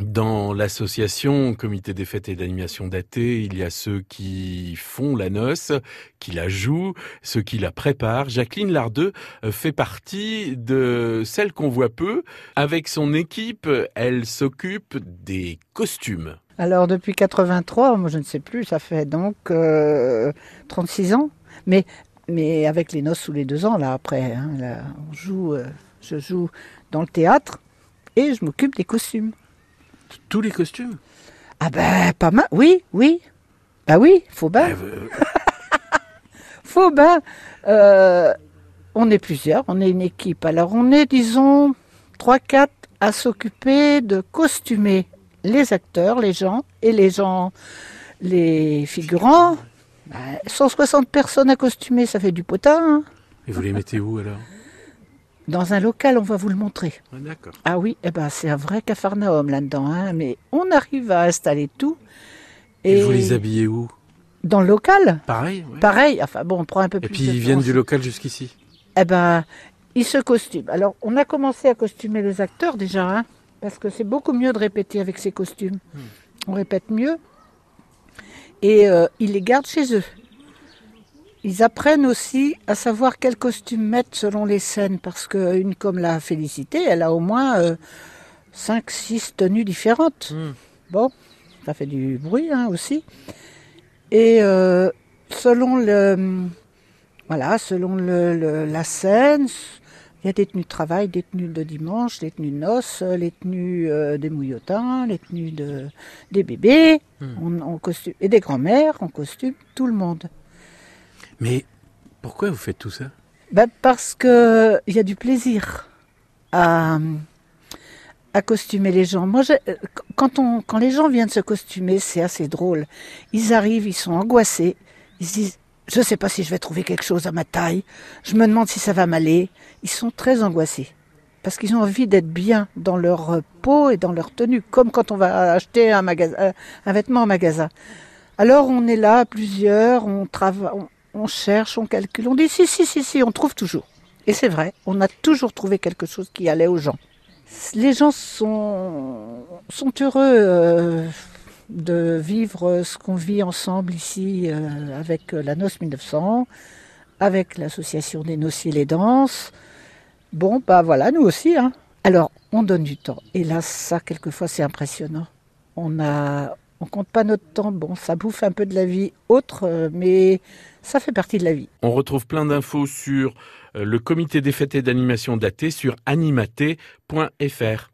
Dans l'association Comité des fêtes et d'animation datée, il y a ceux qui font la noce, qui la jouent, ceux qui la préparent. Jacqueline Lardeux euh, fait partie de celles qu'on voit peu. Avec son équipe, elle s'occupe des costumes. Alors depuis 83, moi je ne sais plus, ça fait donc euh, 36 ans. Mais, mais avec les noces sous les deux ans, là après, hein, là, on joue, euh, je joue dans le théâtre et je m'occupe des costumes. Tous les costumes Ah ben, pas mal. Oui, oui. Bah oui, faut bien. Euh, Faut bien. Euh, on est plusieurs, on est une équipe. Alors on est, disons, 3-4 à s'occuper de costumer les acteurs, les gens, et les gens, les figurants. Ben, 160 personnes à costumer, ça fait du potin. hein. Et vous les mettez où alors? Dans un local, on va vous le montrer. Ah, D'accord. Ah oui, eh ben, c'est un vrai cafarnaum là-dedans. hein, mais on arrive à installer tout. Et, vous les habillez où? Dans le local, Pareil ouais. pareil. Enfin bon, on prend un peu Et plus puis de ils viennent du local jusqu'ici? Eh ben, ils se costument. Alors, on a commencé à costumer les acteurs déjà, hein, parce que c'est beaucoup mieux de répéter avec ces costumes. On répète mieux. Et euh, ils les gardent chez eux. Ils apprennent aussi à savoir quel costume mettre selon les scènes, parce qu'une comme la Félicité, elle a au moins 5-6 tenues différentes. Hmm. Bon, ça fait du bruit hein, aussi. Et euh, selon le, voilà, selon le, le- la scène, il y a des tenues de travail, des tenues de dimanche, des tenues de noces, les tenues euh, des mouillotins, les tenues de, des bébés, on, on costume, et des grands-mères, on costume tout le monde. Mais pourquoi vous faites tout ça? Ben, parce que il y a du plaisir à, à costumer les gens. Moi, quand, on, quand les gens viennent se costumer, c'est assez drôle. Ils arrivent, ils sont angoissés. Ils se disent, je ne sais pas si je vais trouver quelque chose à ma taille. Je me demande si ça va m'aller. Ils sont très angoissés. Parce qu'ils ont envie d'être bien dans leur peau et dans leur tenue, comme quand on va acheter un, un vêtement en magasin. Alors on est là, plusieurs, on travaille, on, cherche, on calcule, on dit si, si, si, si, on trouve toujours. Et c'est vrai, on a toujours trouvé quelque chose qui allait aux gens. Les gens sont, heureux euh, de vivre ce qu'on vit ensemble ici euh, avec la Noce 1900, avec l'association des Nociers les Danses. Bon, bah voilà, nous aussi. Hein. Alors, on donne du temps. Et là, ça, quelquefois, c'est impressionnant. On a, on compte pas notre temps. Bon, ça bouffe un peu de la vie autre, euh, mais ça fait partie de la vie. On retrouve plein d'infos sur euh, le comité des fêtes et d'animation datée sur animaté.fr.